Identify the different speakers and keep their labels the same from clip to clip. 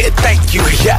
Speaker 1: thank you, yeah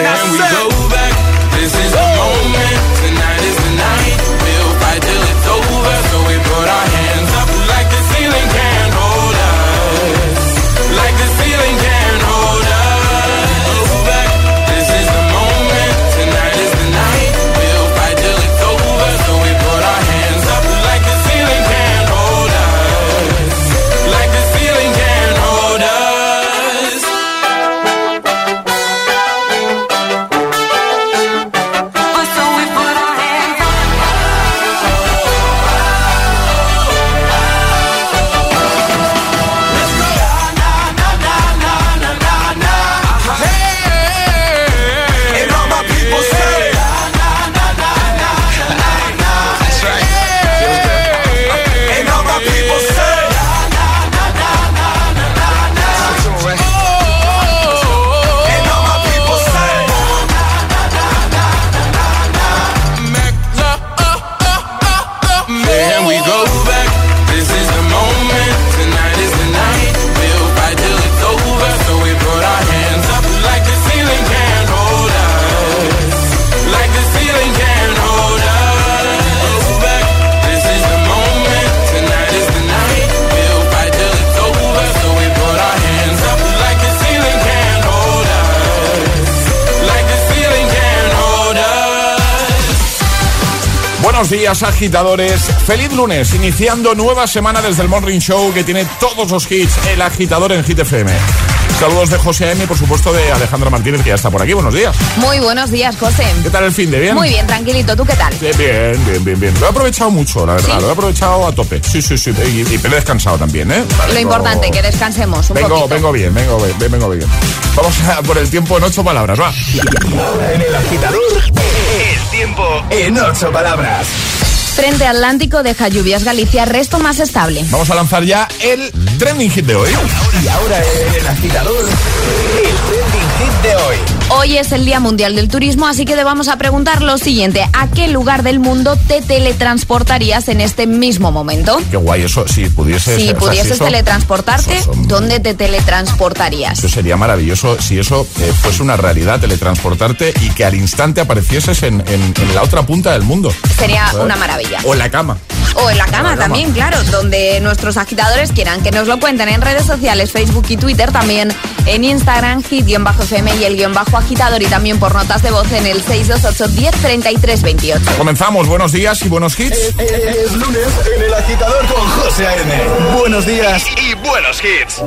Speaker 1: and I
Speaker 2: we go back. This is the moment. Tonight is the night. We'll fight till it's over. So we put our hands up like the ceiling can.
Speaker 3: Buenos días, agitadores. Feliz lunes, iniciando nueva semana desde el Morning Show que tiene todos los hits. El agitador en Hit FM. Saludos de José M y por supuesto de Alejandra Martínez que ya está por aquí. Buenos días.
Speaker 4: Muy buenos días, José.
Speaker 3: ¿Qué tal el fin de
Speaker 4: bien? Muy bien, tranquilito. ¿Tú qué tal?
Speaker 3: bien, bien, bien, bien. Lo he aprovechado mucho, la verdad. Lo he aprovechado a tope. Sí, sí, sí. Y, y he descansado también, ¿eh?
Speaker 4: Lo importante, que descansemos un vengo,
Speaker 3: Vengo bien, vengo bien, vengo bien. Vamos a por el tiempo en ocho palabras, va. en el agitador en ocho palabras.
Speaker 4: Frente Atlántico deja lluvias Galicia, resto más estable.
Speaker 3: Vamos a lanzar ya el trending de hoy. Y ahora el agitador, de hoy.
Speaker 4: Hoy es el Día Mundial del Turismo, así que te vamos a preguntar lo siguiente. ¿A qué lugar del mundo te teletransportarías en este mismo momento?
Speaker 3: Qué guay eso. Si
Speaker 4: pudieses, teletransportarte, ¿dónde te teletransportarías? Eso
Speaker 3: sería maravilloso si eso eh, fuese una realidad, teletransportarte y que al instante aparecieses en, la otra punta del mundo.
Speaker 4: Sería una maravilla.
Speaker 3: O en la cama.
Speaker 4: O en la cama, también, claro, donde nuestros agitadores quieran que nos lo cuenten en redes sociales, Facebook y Twitter, también en Instagram, hit-bajo FM y el guión bajo agitador y también por notas de voz en el 628 28.
Speaker 3: Comenzamos, buenos días y buenos hits. Eh, eh, eh, es, lunes en el agitador con José AN. Buenos días y buenos hits.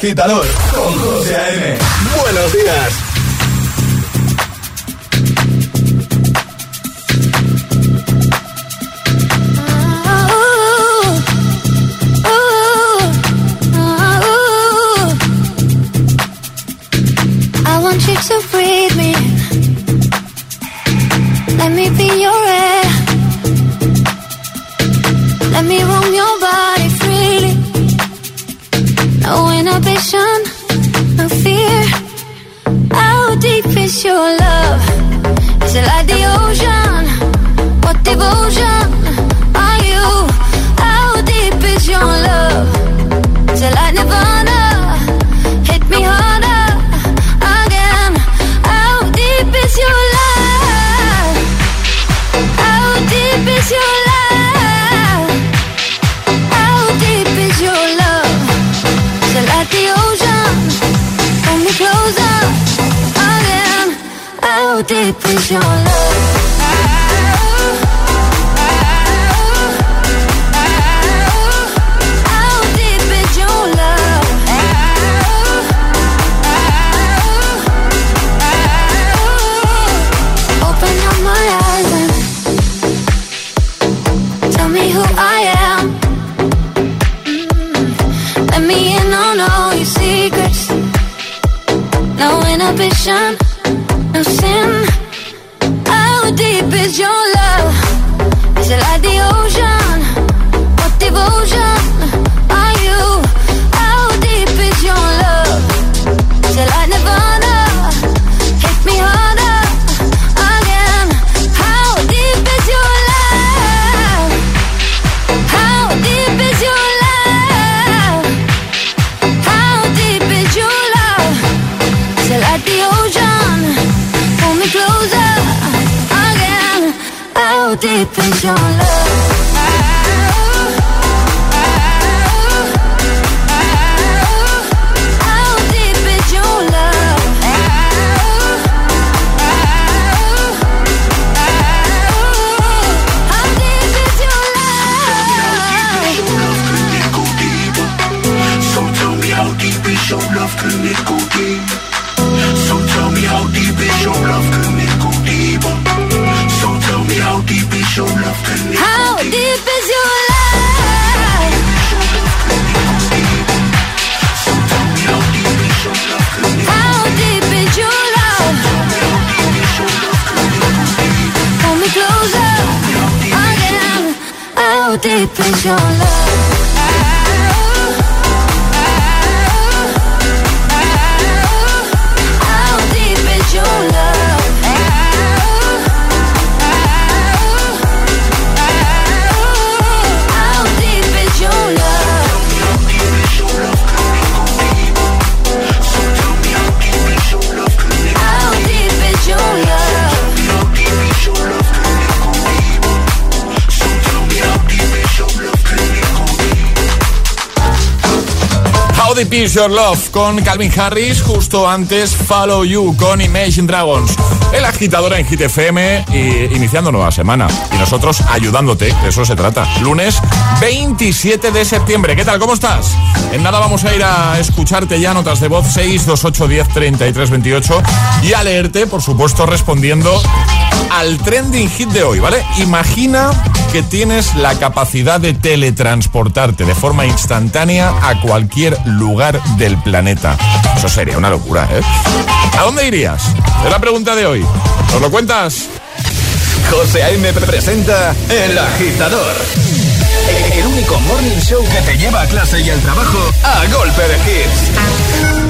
Speaker 3: Gitador. Con 12 AM. Buenos días. Peace Your Love con Calvin Harris, justo antes Follow You con Imagine Dragons. El agitador en Hit y iniciando nueva semana. Y nosotros ayudándote, de eso se trata. Lunes 27 de septiembre. ¿Qué tal? ¿Cómo estás? En nada vamos a ir a escucharte ya notas de voz 628103328 y a leerte, por supuesto, respondiendo al trending hit de hoy, ¿vale? Imagina que tienes la capacidad de teletransportarte de forma instantánea a cualquier lugar del planeta. Eso sería una locura, ¿eh? ¿A dónde irías? Es la pregunta de hoy. ¿Nos lo cuentas? José me presenta El Agitador. El único morning show que te lleva a clase y al trabajo a golpe de hits.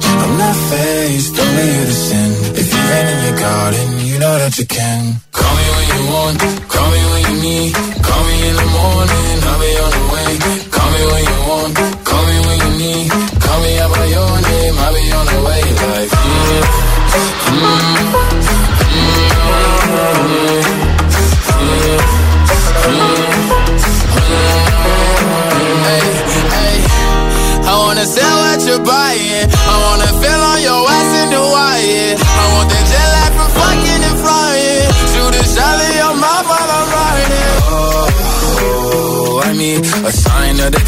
Speaker 5: face, do not faced, only you to sin. If you are in your garden, you know that you can. Call me when you want, call me when you need. Call me in the morning, I'll be on the way. Call me when you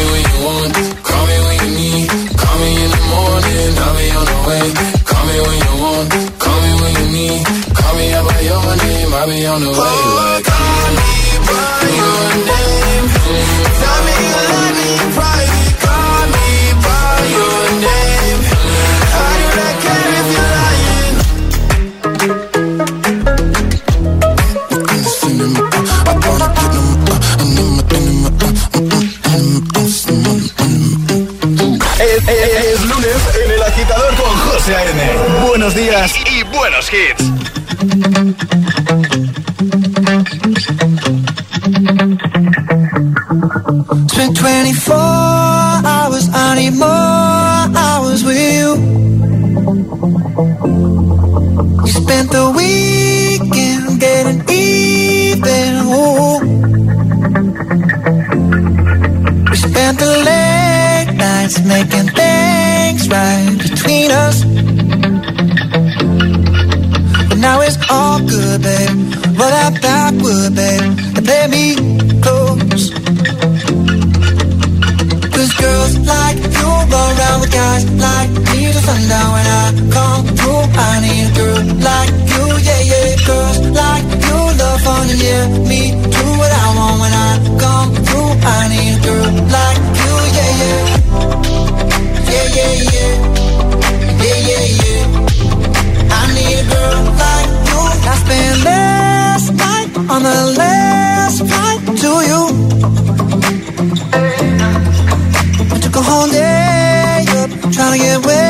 Speaker 5: me when you want, call me Call me in the morning, I'll be on the way. Call me when you want, call me when you Call me by your name, on the way. Oh, call me by your name. Tell me love me.
Speaker 3: buenos días y, y buenos hits.
Speaker 6: Spent 24 hours, I need more hours with you. You spent the weekend getting even. Ooh. We spent the late nights making things right between us it's all good, babe. What I back, would, babe, and play me close. Cause girls like you run around with guys like me till sundown when I come through. I need a girl like you, yeah, yeah. Girls like you love fun, and yeah. Me do what I want when I come through. I need happened last night on the last flight to you. I took a whole day up trying to get away.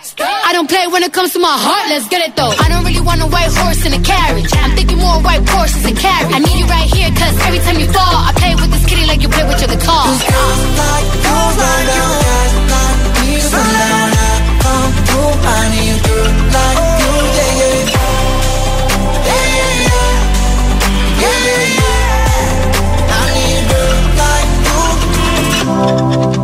Speaker 7: don't play when it comes to my heart, let's get it though. I don't really want a white horse in a carriage. I'm thinking more white horses and carriage. I need you right here, cause every time you fall, I play with this kitty like you play with your guitar.
Speaker 6: Cause like you, me, I I need like yeah, yeah. Yeah, yeah, yeah. I need you.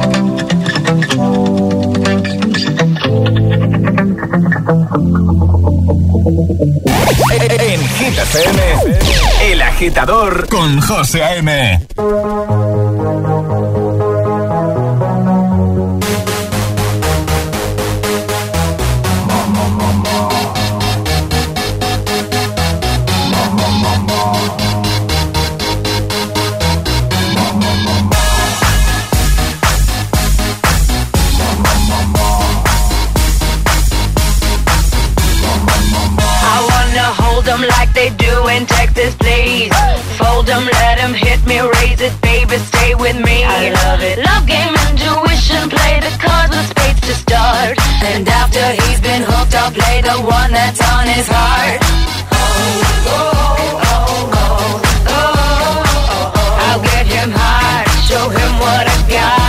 Speaker 3: En Gitas El Agitador con José M.
Speaker 8: days. Fold them, let them hit me, raise it, baby, stay with me. I love it. Love game, intuition, play the cards with spades to start. And after he's been hooked, I'll play the one that's on his heart. Oh, oh, oh, oh, oh, oh. oh, oh. I'll get him high, show him what I got.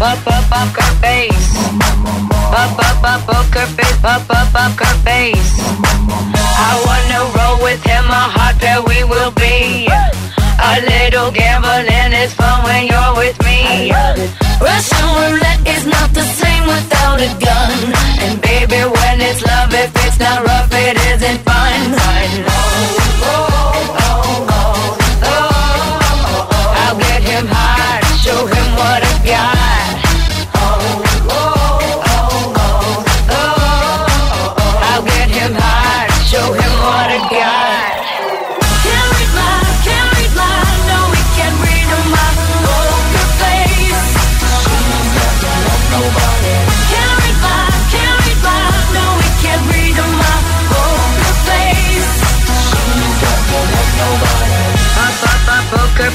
Speaker 8: up up up her face. Up up up her face. Up up up her face. I wanna roll with him. we will be. A little gambling is fun when you're with me. Russian roulette is not the same without a gun. And baby, when it's love, if it's not rough, it isn't fun. Oh, oh, oh, oh, show him what I've got.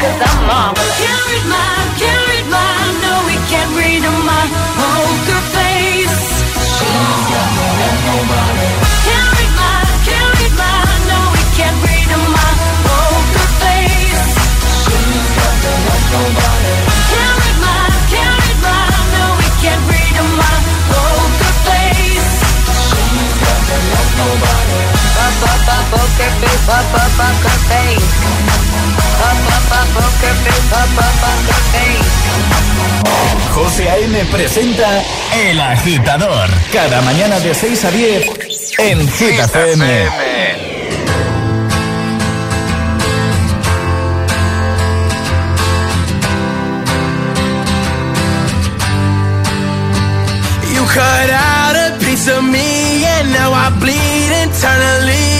Speaker 8: cause I'm marvelous. Can't read mine, can't no we can't read my poker face. she She's younger than nobody. Can't read
Speaker 3: poker face, pop up José A.M. presenta El Agitador. Cada mañana de 6 a 10 en Gita FM.
Speaker 6: cut out a piece of me and now I bleed internally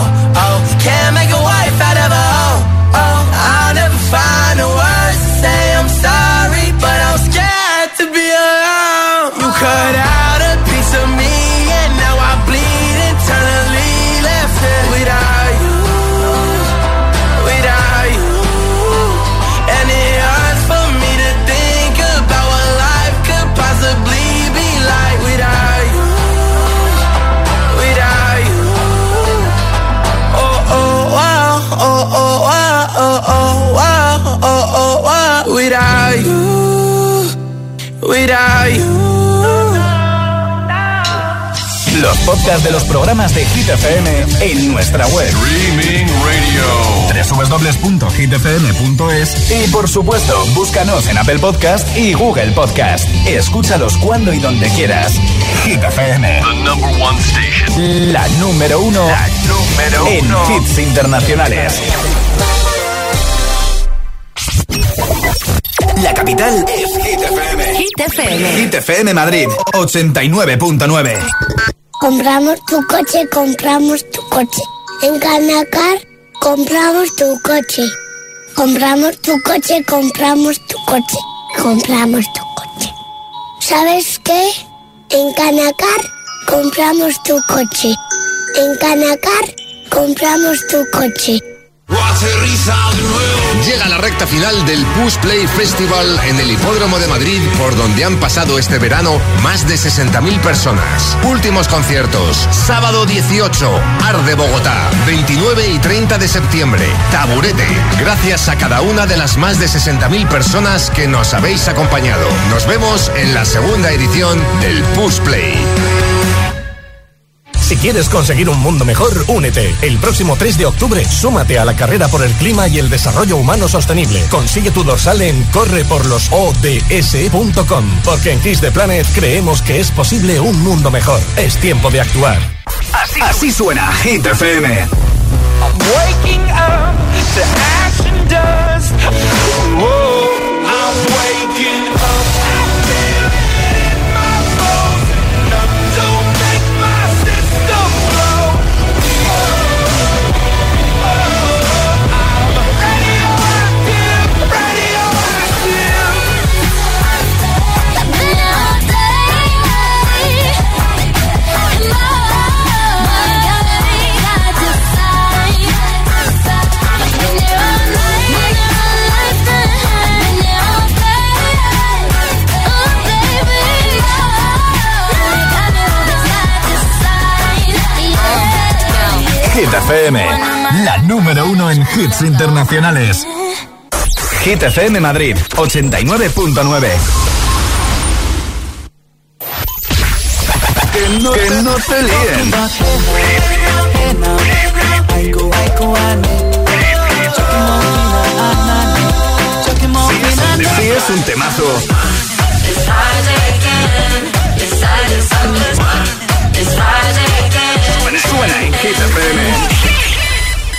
Speaker 3: Los podcasts de los programas de Hit FM en nuestra web. Streaming Radio. Y por supuesto, búscanos en Apple Podcast y Google Podcast. Escúchalos cuando y donde quieras. Hit FM. La número uno. En hits internacionales. La capital es FM ITFM. FM. Madrid 89.9.
Speaker 9: Compramos tu coche, compramos tu coche. En Canacar compramos tu coche. Compramos tu coche, compramos tu coche. Compramos tu coche. ¿Sabes qué? En Canacar compramos tu coche. En Canacar compramos tu coche.
Speaker 3: Llega la recta final del Push Play Festival en el Hipódromo de Madrid, por donde han pasado este verano más de 60.000 personas. Últimos conciertos: sábado 18, Ar de Bogotá, 29 y 30 de septiembre, Taburete. Gracias a cada una de las más de 60.000 personas que nos habéis acompañado. Nos vemos en la segunda edición del Push Play. Si quieres conseguir un mundo mejor, únete. El próximo 3 de octubre, súmate a la carrera por el clima y el desarrollo humano sostenible. Consigue tu dorsal en correporlosods.com, e porque en Kiss the Planet creemos que es posible un mundo mejor. Es tiempo de actuar. Así, suena Hit número uno en hits internacionales. Hit FM Madrid, 89.9. Que no, que no te líen. Si es un temazo, suena Hit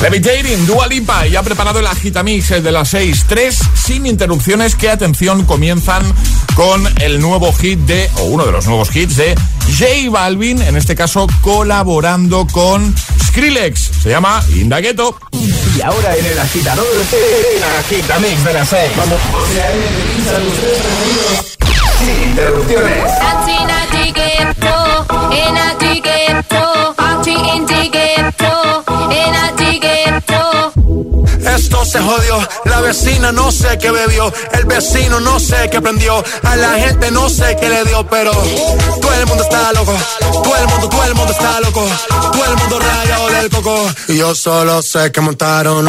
Speaker 3: Levitating, Dua Lipa y ha preparado el agitamix de las 6, 3 sin interrupciones que, atención, comienzan con el nuevo hit de, o uno de los nuevos hits de J Balvin, en este caso colaborando con Skrillex. Se llama Indagueto.
Speaker 10: Y ahora en el
Speaker 11: agitador, el agitamix de las 6. Vamos. Sin
Speaker 12: interrupciones.
Speaker 13: se jodió. La vecina no sé qué bebió. El vecino no sé qué prendió. A la gente no sé qué le dio, pero todo el mundo está loco. Todo el mundo, todo el mundo está loco. Todo el mundo rayado del coco. Y yo solo sé que montaron.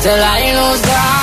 Speaker 14: Se la lose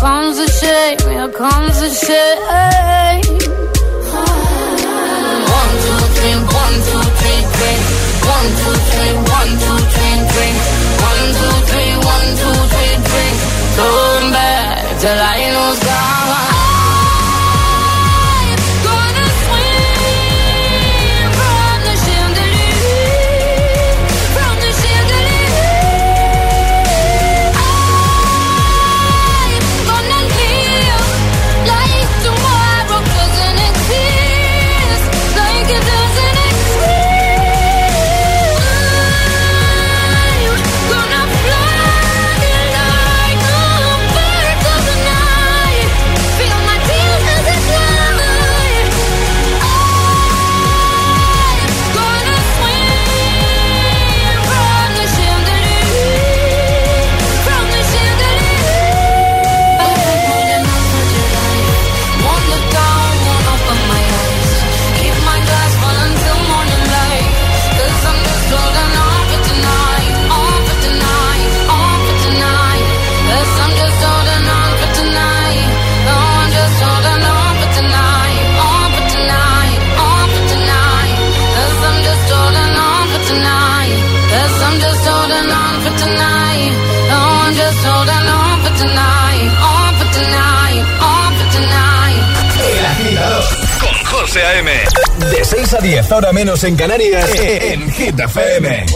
Speaker 14: comes the shame, here comes the shame. One, two, three, one, two, three, three. One, two, three, one, two, three, three. One, two, three, one, two, three, three. Going back till I know gone.
Speaker 3: De 6 a 10, ahora menos en Canarias, eh, eh, en Hit FM. Eh.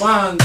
Speaker 3: One,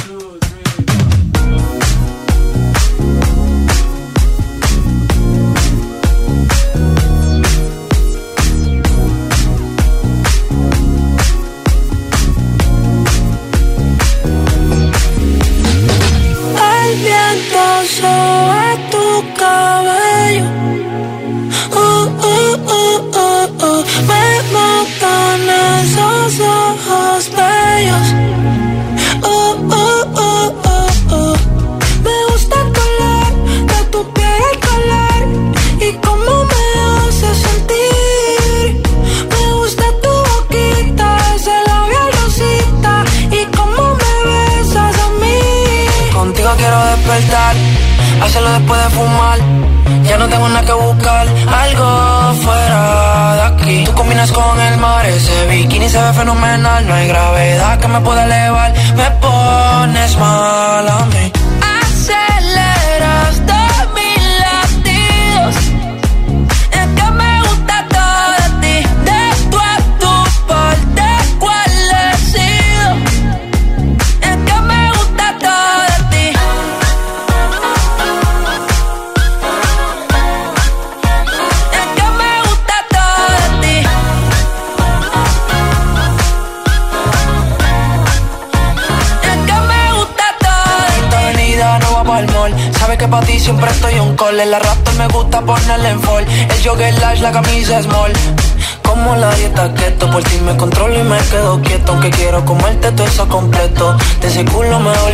Speaker 15: puedo elevar. Me pones mal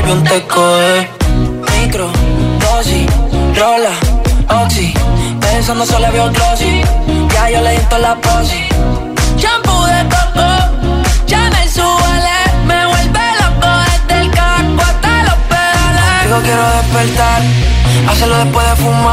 Speaker 15: Vi un teco de micro, dosis, rola, oxi. Pensando solo había un glossy, ya yo le di toda la posi.
Speaker 16: Shampoo de coco, Llame me suele, me vuelve loco desde el caco hasta los pedales.
Speaker 15: Digo quiero despertar, hacerlo después de fumar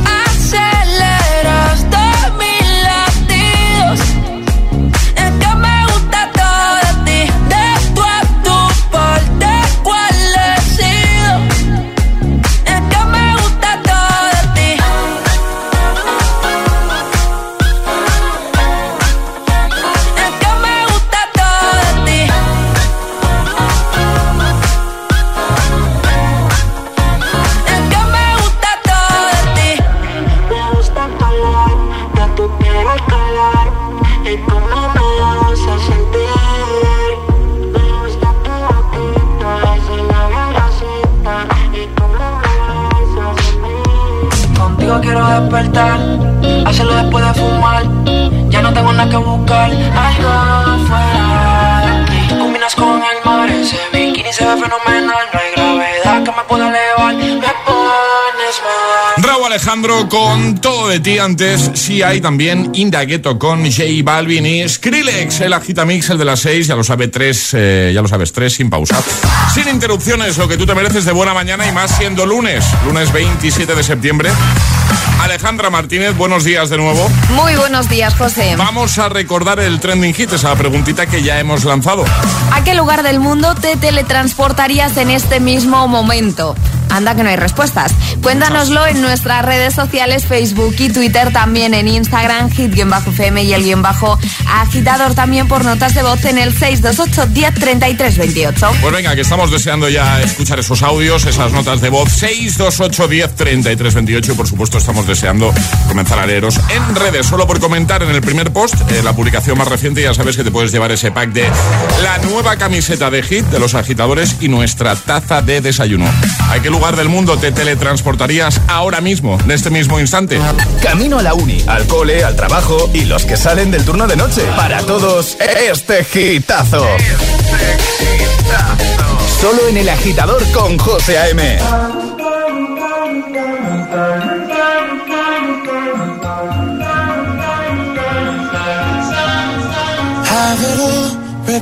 Speaker 15: ¡Gracias!
Speaker 3: Alejandro con Todo de ti antes. Sí hay también Indagueto con J Balvin y Skrillex, el agitamix, el de las 6, ya lo sabe tres, eh, ya lo sabes tres sin pausa. Sin interrupciones, lo que tú te mereces de buena mañana y más siendo lunes, lunes 27 de septiembre. Alejandra Martínez, buenos días de nuevo.
Speaker 17: Muy buenos días, José.
Speaker 3: Vamos a recordar el trending hit, esa preguntita que ya hemos lanzado.
Speaker 17: ¿A qué lugar del mundo te teletransportarías en este mismo momento? Anda que no hay respuestas. Cuéntanoslo en nuestras redes sociales, Facebook y Twitter, también en Instagram, hit-fm y el guión bajo agitador también por notas de voz en el 628-103328.
Speaker 3: Pues venga, que estamos deseando ya escuchar esos audios, esas notas de voz. 628-103328 y por supuesto estamos deseando comenzar a leeros en redes, solo por comentar en el primer post, eh, la publicación más reciente, ya sabes que te puedes llevar ese pack de la nueva camiseta de hit de los agitadores y nuestra taza de desayuno. ¿A qué lugar del mundo te teletransportas? ahora mismo, en este mismo instante?
Speaker 18: Camino a la uni, al cole, al trabajo y los que salen del turno de noche.
Speaker 3: Para todos, este gitazo. Solo en el agitador con José A.M. have it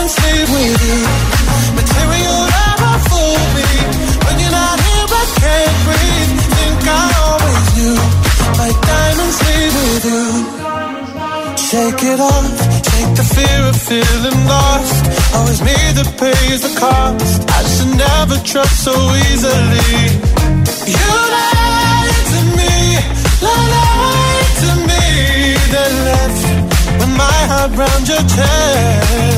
Speaker 3: and sleep with you. Material love fool me. When you're not here, I can't breathe. Think I always knew my diamonds sleep with you. Shake it off, take the fear of feeling lost. Always me that pays the cost. I should never trust so easily. You lied to me, lied to me, then left with my heart round your chest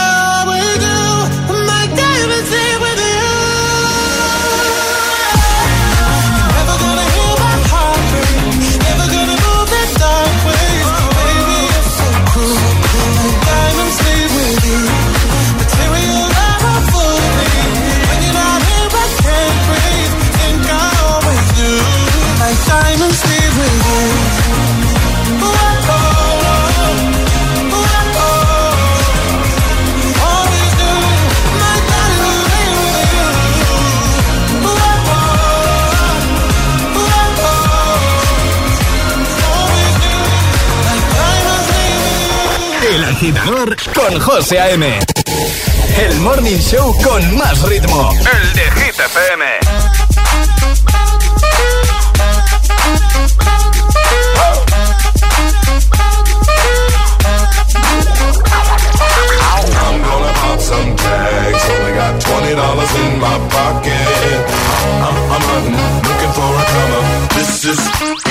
Speaker 3: agitador con José A.M. El morning show con más ritmo. El de Hit FM.
Speaker 19: I'm gonna pop some tags. Only got $20 in my pocket. I'm, I'm looking for a comer. This is.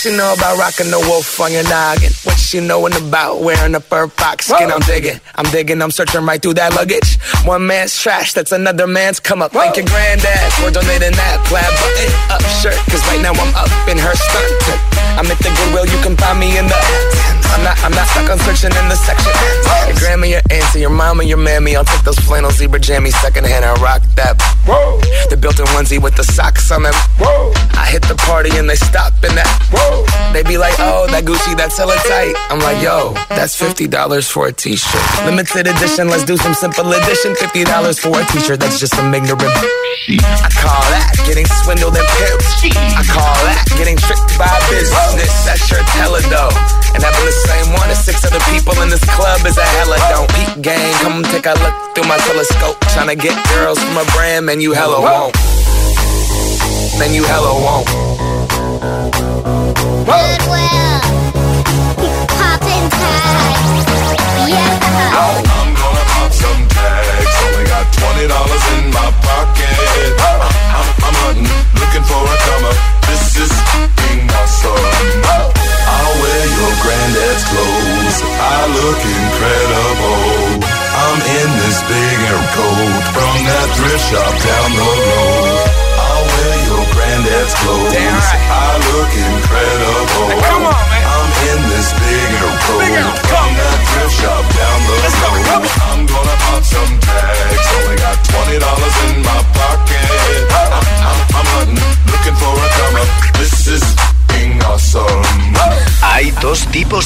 Speaker 19: she know about rocking the wolf on your noggin? What she knowin' about wearing a fur fox skin? Whoa. I'm diggin', I'm diggin', I'm searching right through that luggage. One man's trash, that's another man's come up. Whoa. Thank your granddad for donating that plaid button up shirt, cause right now I'm up in her skirt. I'm at the Goodwill, you can find me in the I'm not, I'm not stuck on searching in the section Your grandma, your auntie, your mama, your mammy I'll take those flannel zebra jammies secondhand and rock that Whoa. The built-in onesie with the socks on them Whoa. I hit the party and they stop in that Whoa. They be like, oh, that Gucci, that's hella tight I'm like, yo, that's $50 for a t-shirt Limited edition, let's do some simple edition $50 for a t-shirt, that's just some ignorant I call that getting swindled and pimped I call that getting tricked by a business this, that's your teller though. And having the same one as six other people in this club is a hella don't. Peak game, come take a look through my telescope. trying to get girls from a brand, man, you hella won't. Man, you hella won't.
Speaker 20: Goodwill. Poppin' tags. Yeah. I'm
Speaker 19: gonna pop some tags. Only got $20 in my pocket. I'm, I'm hunting, looking for a comer. This is I'll wear your granddad's clothes. I look incredible. I'm in this big air coat from that thrift shop down the road. I'll wear your granddad's clothes. I look incredible. I'm in this big air coat from that thrift shop down the road. I'm gonna pop some tags. Only got twenty dollars in my pocket. I'm, I'm, I'm hunting, looking for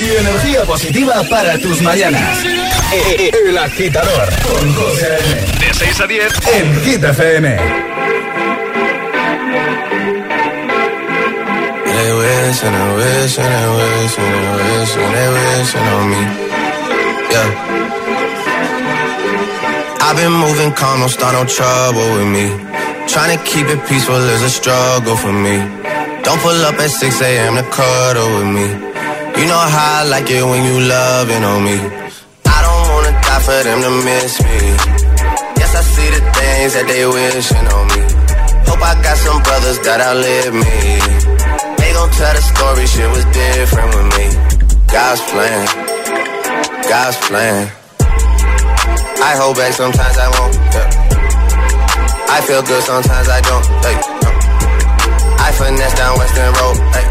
Speaker 3: y energía positiva para tus mañanas. E, e, e, el agitador con José De 6 a 10 en Hit FM. They wish and I wish and I
Speaker 21: wish and I and they on me. Yeah. I've been moving calm, don't start no trouble with me. Trying to keep it peaceful is a struggle for me. Don't pull up at 6 a.m. to cuddle with me. You know how I like it when you loving on me. I don't wanna die for them to miss me. Yes, I see the things that they wishing on me. Hope I got some brothers that outlive me. They gon' tell the story, shit was different with me. God's plan, God's plan. I hold back sometimes I won't. Yeah. I feel good sometimes I don't. Like, no. I finesse down Weston Road.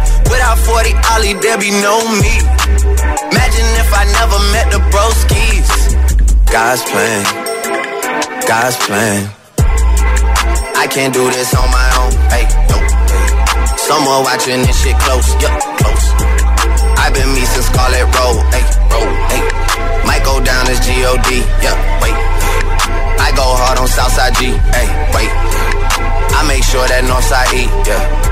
Speaker 21: top 40 Ollie, Debbie be no me. Imagine if I never met the Broskis. God's plan, God's plan. I can't do this on my own. Hey, no, Someone watching this shit close, yeah, close. I've been me since Scarlett Road, hey, road, hey. Might go down as G-O-D, yeah, wait. I go hard on Southside G, hey, wait. I make sure that Northside E, yeah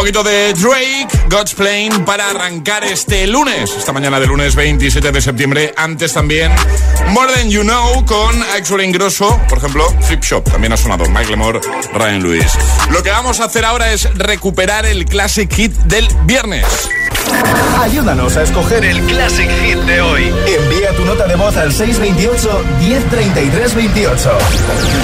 Speaker 3: poquito de Drake, God's Plane, para arrancar este lunes, esta mañana de lunes 27 de septiembre. Antes también More Than You Know con Axel Ingrosso, por ejemplo, Flip Shop, también ha sonado Michael Moore, Ryan Lewis. Lo que vamos a hacer ahora es recuperar el Classic Hit del viernes.
Speaker 22: Ayúdanos a escoger el Classic Hit de hoy. Envía tu nota de voz al 628 28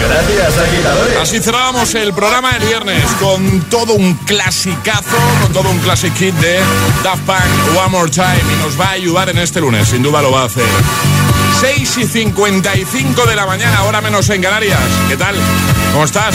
Speaker 22: Gracias,
Speaker 3: agitadores. Así cerramos el programa del viernes con todo un clasicazo, con todo un Classic Hit de Daft Punk One More Time. Y nos va a ayudar en este lunes, sin duda lo va a hacer. 6 y 55 de la mañana, ahora menos en Canarias. ¿Qué tal? ¿Cómo estás?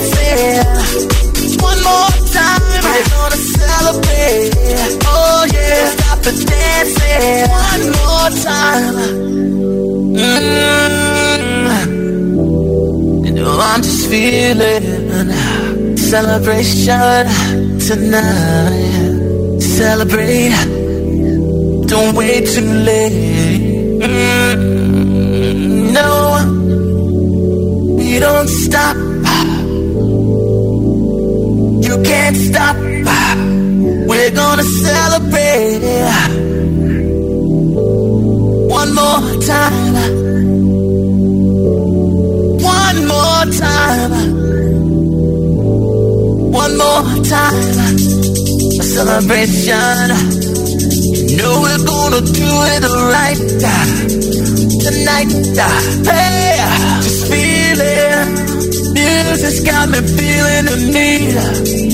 Speaker 3: can One more time, we're gonna celebrate. Oh yeah, stop the dancing. One more time. Mm-hmm. You know I'm just feeling celebration tonight. Celebrate. Don't wait too
Speaker 23: late. Mm-hmm. No, we don't stop can't stop. We're gonna celebrate one more time. One more time. One more time. A celebration. You know we're gonna do it right tonight. Hey, just feeling. Music's got me feeling the need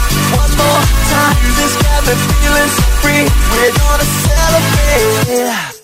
Speaker 23: One more time, this got me feeling so free We're gonna celebrate